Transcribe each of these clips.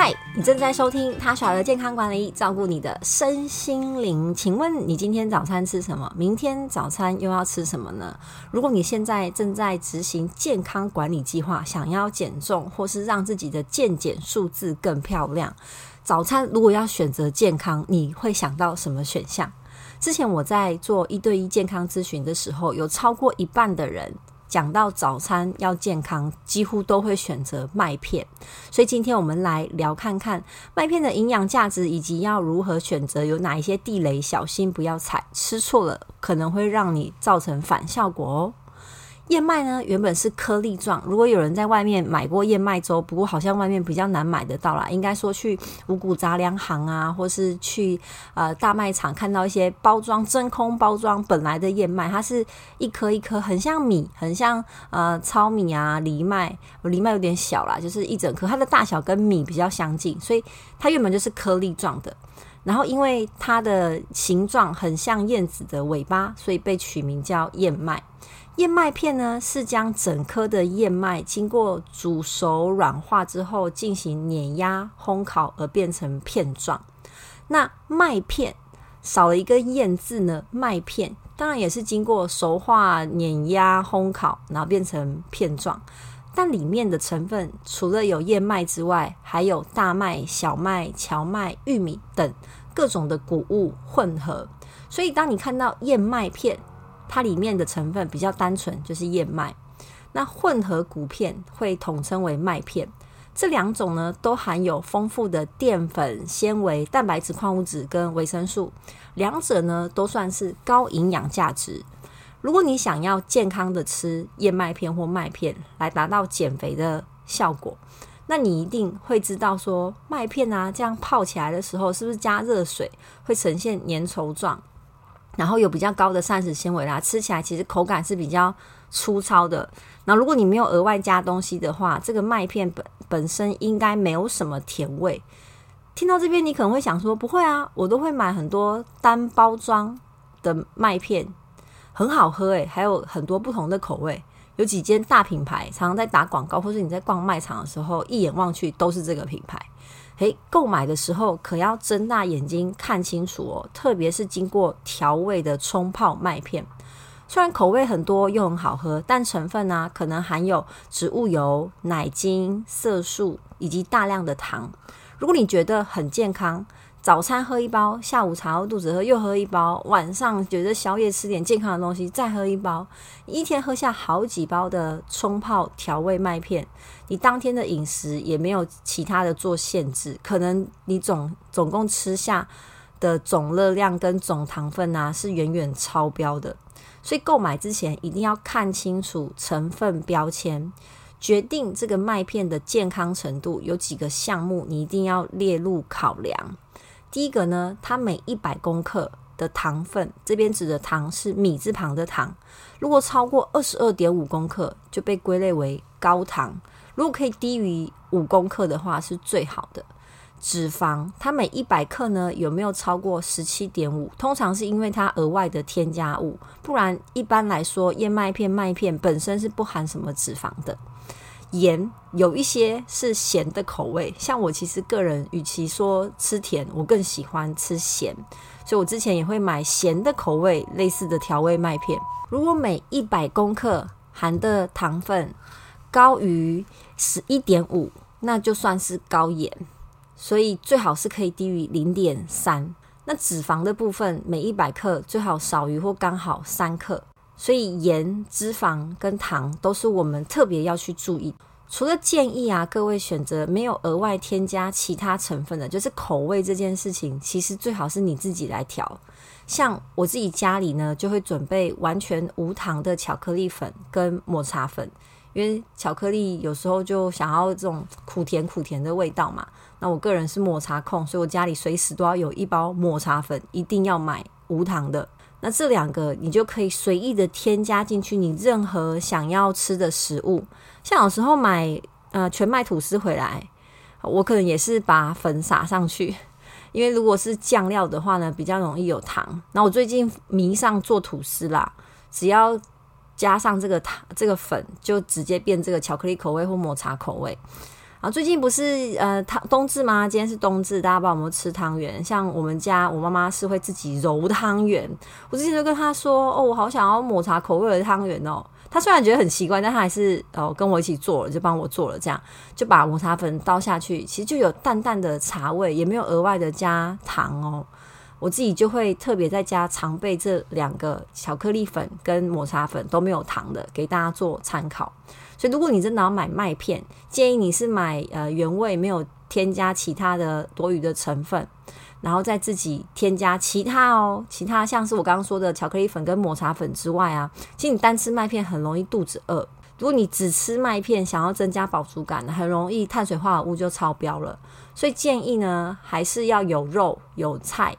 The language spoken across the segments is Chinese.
嗨，你正在收听他耍的健康管理，照顾你的身心灵。请问你今天早餐吃什么？明天早餐又要吃什么呢？如果你现在正在执行健康管理计划，想要减重，或是让自己的健检数字更漂亮，早餐如果要选择健康，你会想到什么选项？之前我在做一对一健康咨询的时候，有超过一半的人。讲到早餐要健康，几乎都会选择麦片，所以今天我们来聊看看麦片的营养价值，以及要如何选择，有哪一些地雷，小心不要踩，吃错了可能会让你造成反效果哦。燕麦呢，原本是颗粒状。如果有人在外面买过燕麦粥，不过好像外面比较难买得到啦。应该说去五谷杂粮行啊，或是去呃大卖场看到一些包装真空包装本来的燕麦，它是一颗一颗，很像米，很像呃糙米啊藜麦。藜麦有点小啦，就是一整颗，它的大小跟米比较相近，所以它原本就是颗粒状的。然后因为它的形状很像燕子的尾巴，所以被取名叫燕麦。燕麦片呢，是将整颗的燕麦经过煮熟软化之后，进行碾压烘烤而变成片状。那麦片少了一个燕字呢，麦片当然也是经过熟化、碾压、烘烤，然后变成片状。但里面的成分除了有燕麦之外，还有大麦、小麦、荞麦、玉米等各种的谷物混合。所以当你看到燕麦片，它里面的成分比较单纯，就是燕麦。那混合谷片会统称为麦片。这两种呢，都含有丰富的淀粉、纤维、蛋白质、矿物质跟维生素。两者呢，都算是高营养价值。如果你想要健康的吃燕麦片或麦片，来达到减肥的效果，那你一定会知道说，麦片啊，这样泡起来的时候，是不是加热水会呈现粘稠状？然后有比较高的膳食纤维啦，吃起来其实口感是比较粗糙的。那如果你没有额外加东西的话，这个麦片本本身应该没有什么甜味。听到这边，你可能会想说：不会啊，我都会买很多单包装的麦片，很好喝诶，还有很多不同的口味。有几间大品牌常常在打广告，或是你在逛卖场的时候，一眼望去都是这个品牌。诶，购买的时候可要睁大眼睛看清楚哦，特别是经过调味的冲泡麦片，虽然口味很多又很好喝，但成分呢可能含有植物油、奶精、色素以及大量的糖。如果你觉得很健康，早餐喝一包，下午茶后肚子喝又喝一包，晚上觉得宵夜吃点健康的东西再喝一包，一天喝下好几包的冲泡调味麦片，你当天的饮食也没有其他的做限制，可能你总总共吃下的总热量跟总糖分啊是远远超标的，所以购买之前一定要看清楚成分标签，决定这个麦片的健康程度有几个项目你一定要列入考量。第一个呢，它每一百公克的糖分，这边指的糖是米字旁的糖，如果超过二十二点五公克，就被归类为高糖；如果可以低于五公克的话，是最好的。脂肪，它每一百克呢有没有超过十七点五？通常是因为它额外的添加物，不然一般来说，燕麦片、麦片本身是不含什么脂肪的。盐有一些是咸的口味，像我其实个人，与其说吃甜，我更喜欢吃咸，所以我之前也会买咸的口味类似的调味麦片。如果每一百公克含的糖分高于十一点五，那就算是高盐，所以最好是可以低于零点三。那脂肪的部分，每一百克最好少于或刚好三克。所以盐、脂肪跟糖都是我们特别要去注意。除了建议啊，各位选择没有额外添加其他成分的，就是口味这件事情，其实最好是你自己来调。像我自己家里呢，就会准备完全无糖的巧克力粉跟抹茶粉，因为巧克力有时候就想要这种苦甜苦甜的味道嘛。那我个人是抹茶控，所以我家里随时都要有一包抹茶粉，一定要买无糖的。那这两个你就可以随意的添加进去，你任何想要吃的食物。像有时候买呃全麦吐司回来，我可能也是把粉撒上去，因为如果是酱料的话呢，比较容易有糖。那我最近迷上做吐司啦，只要加上这个糖这个粉，就直接变这个巧克力口味或抹茶口味。啊最近不是呃汤冬至吗？今天是冬至，大家帮我们吃汤圆？像我们家我妈妈是会自己揉汤圆，我之前就跟她说，哦，我好想要抹茶口味的汤圆哦。她虽然觉得很奇怪，但她还是哦跟我一起做了，就帮我做了，这样就把抹茶粉倒下去，其实就有淡淡的茶味，也没有额外的加糖哦。我自己就会特别在家常备这两个巧克力粉跟抹茶粉都没有糖的，给大家做参考。所以如果你真的要买麦片，建议你是买呃原味，没有添加其他的多余的成分，然后再自己添加其他哦，其他像是我刚刚说的巧克力粉跟抹茶粉之外啊，其实你单吃麦片很容易肚子饿。如果你只吃麦片，想要增加饱足感，很容易碳水化合物就超标了。所以建议呢，还是要有肉有菜。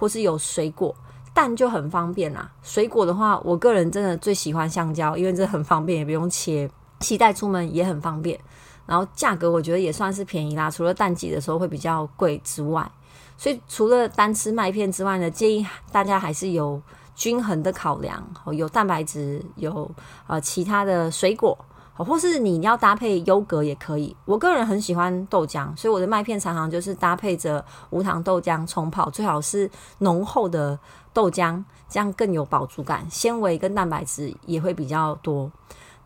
或是有水果，蛋就很方便啦。水果的话，我个人真的最喜欢香蕉，因为这很方便，也不用切，携带出门也很方便。然后价格我觉得也算是便宜啦，除了淡季的时候会比较贵之外，所以除了单吃麦片之外呢，建议大家还是有均衡的考量，有蛋白质，有呃其他的水果。或是你要搭配优格也可以，我个人很喜欢豆浆，所以我的麦片常常就是搭配着无糖豆浆冲泡，最好是浓厚的豆浆，这样更有饱足感，纤维跟蛋白质也会比较多。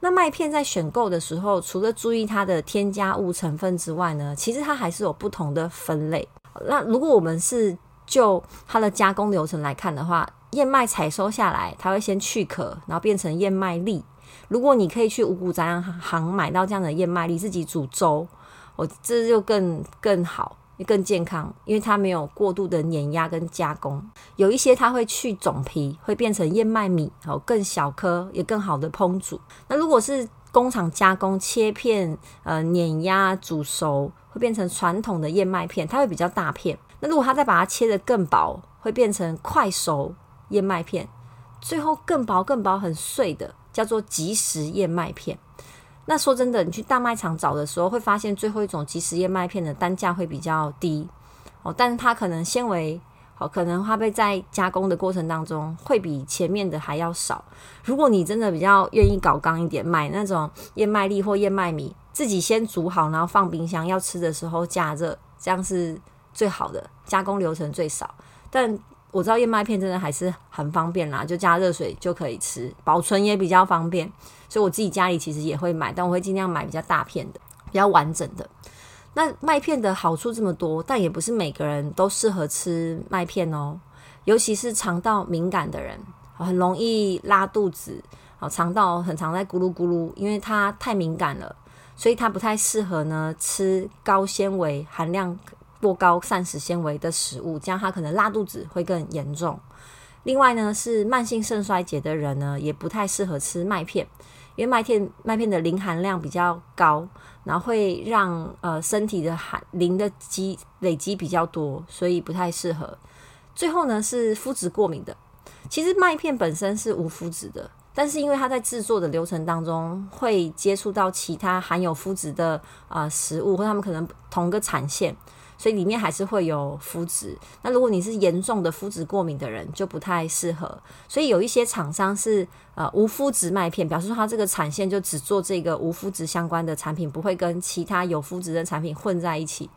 那麦片在选购的时候，除了注意它的添加物成分之外呢，其实它还是有不同的分类。那如果我们是就它的加工流程来看的话，燕麦采收下来，它会先去壳，然后变成燕麦粒。如果你可以去五谷杂粮行买到这样的燕麦粒，自己煮粥，哦，这就更更好，更健康，因为它没有过度的碾压跟加工。有一些它会去种皮，会变成燕麦米，哦，更小颗，也更好的烹煮。那如果是工厂加工切片，呃，碾压煮熟，会变成传统的燕麦片，它会比较大片。那如果它再把它切得更薄，会变成快熟燕麦片，最后更薄更薄很碎的。叫做即食燕麦片。那说真的，你去大卖场找的时候，会发现最后一种即食燕麦片的单价会比较低哦，但是它可能纤维好，可能它被在加工的过程当中会比前面的还要少。如果你真的比较愿意搞刚一点，买那种燕麦粒或燕麦米，自己先煮好，然后放冰箱，要吃的时候加热，这样是最好的，加工流程最少。但我知道燕麦片真的还是很方便啦，就加热水就可以吃，保存也比较方便，所以我自己家里其实也会买，但我会尽量买比较大片的、比较完整的。那麦片的好处这么多，但也不是每个人都适合吃麦片哦，尤其是肠道敏感的人，很容易拉肚子，好肠道很常在咕噜咕噜，因为它太敏感了，所以它不太适合呢吃高纤维含量。过高膳食纤维的食物，这样它可能拉肚子会更严重。另外呢，是慢性肾衰竭的人呢，也不太适合吃麦片，因为麦片麦片的磷含量比较高，然后会让呃身体的含磷的积累积比较多，所以不太适合。最后呢，是肤质过敏的。其实麦片本身是无麸质的，但是因为它在制作的流程当中会接触到其他含有麸质的啊食物，或他们可能同个产线。所以里面还是会有麸质。那如果你是严重的麸质过敏的人，就不太适合。所以有一些厂商是呃无麸质麦片，表示说它这个产线就只做这个无麸质相关的产品，不会跟其他有麸质的产品混在一起。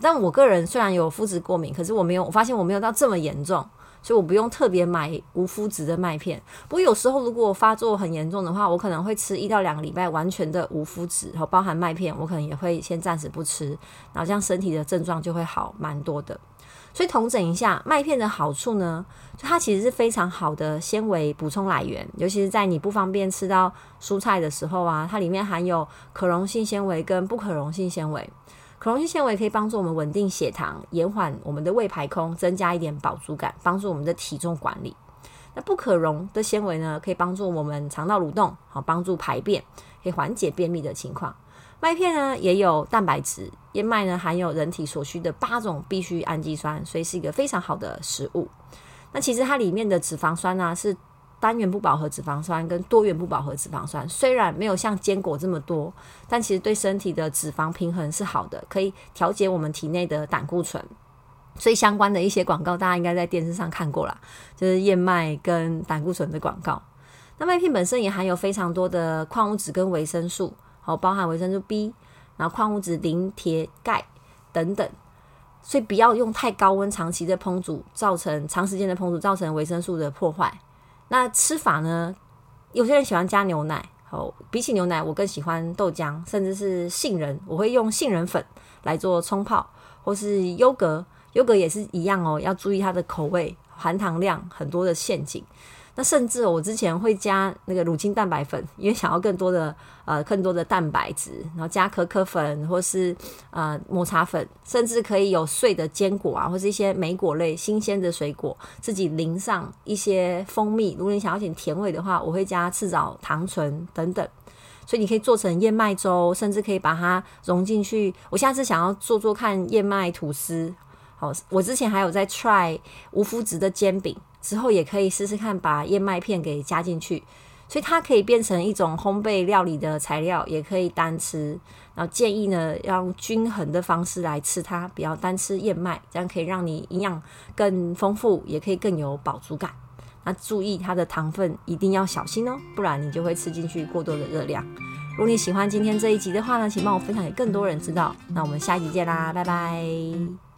但我个人虽然有麸质过敏，可是我没有，我发现我没有到这么严重。所以我不用特别买无麸质的麦片。不过有时候如果发作很严重的话，我可能会吃一到两个礼拜完全的无麸质，然后包含麦片，我可能也会先暂时不吃，然后这样身体的症状就会好蛮多的。所以统整一下，麦片的好处呢，就它其实是非常好的纤维补充来源，尤其是在你不方便吃到蔬菜的时候啊，它里面含有可溶性纤维跟不可溶性纤维。可溶性纤维可以帮助我们稳定血糖，延缓我们的胃排空，增加一点饱足感，帮助我们的体重管理。那不可溶的纤维呢，可以帮助我们肠道蠕动，好帮助排便，可以缓解便秘的情况。麦片呢也有蛋白质，燕麦呢含有人体所需的八种必需氨基酸，所以是一个非常好的食物。那其实它里面的脂肪酸呢是。单元不饱和脂肪酸跟多元不饱和脂肪酸虽然没有像坚果这么多，但其实对身体的脂肪平衡是好的，可以调节我们体内的胆固醇。所以相关的一些广告，大家应该在电视上看过啦，就是燕麦跟胆固醇的广告。那麦片本身也含有非常多的矿物质跟维生素，好包含维生素 B，然后矿物质磷、铁、钙等等。所以不要用太高温长期的烹煮，造成长时间的烹煮造成维生素的破坏。那吃法呢？有些人喜欢加牛奶，哦，比起牛奶，我更喜欢豆浆，甚至是杏仁，我会用杏仁粉来做冲泡，或是优格，优格也是一样哦，要注意它的口味、含糖量，很多的陷阱。那甚至我之前会加那个乳清蛋白粉，因为想要更多的呃更多的蛋白质，然后加可可粉或是呃抹茶粉，甚至可以有碎的坚果啊，或是一些莓果类新鲜的水果，自己淋上一些蜂蜜。如果你想要点甜味的话，我会加赤藻糖醇等等。所以你可以做成燕麦粥，甚至可以把它融进去。我下次想要做做看燕麦吐司。好，我之前还有在 try 无麸质的煎饼。之后也可以试试看，把燕麦片给加进去，所以它可以变成一种烘焙料理的材料，也可以单吃。然后建议呢，要用均衡的方式来吃它，不要单吃燕麦，这样可以让你营养更丰富，也可以更有饱足感。那注意它的糖分一定要小心哦，不然你就会吃进去过多的热量。如果你喜欢今天这一集的话呢，请帮我分享给更多人知道。那我们下一集见啦，拜拜。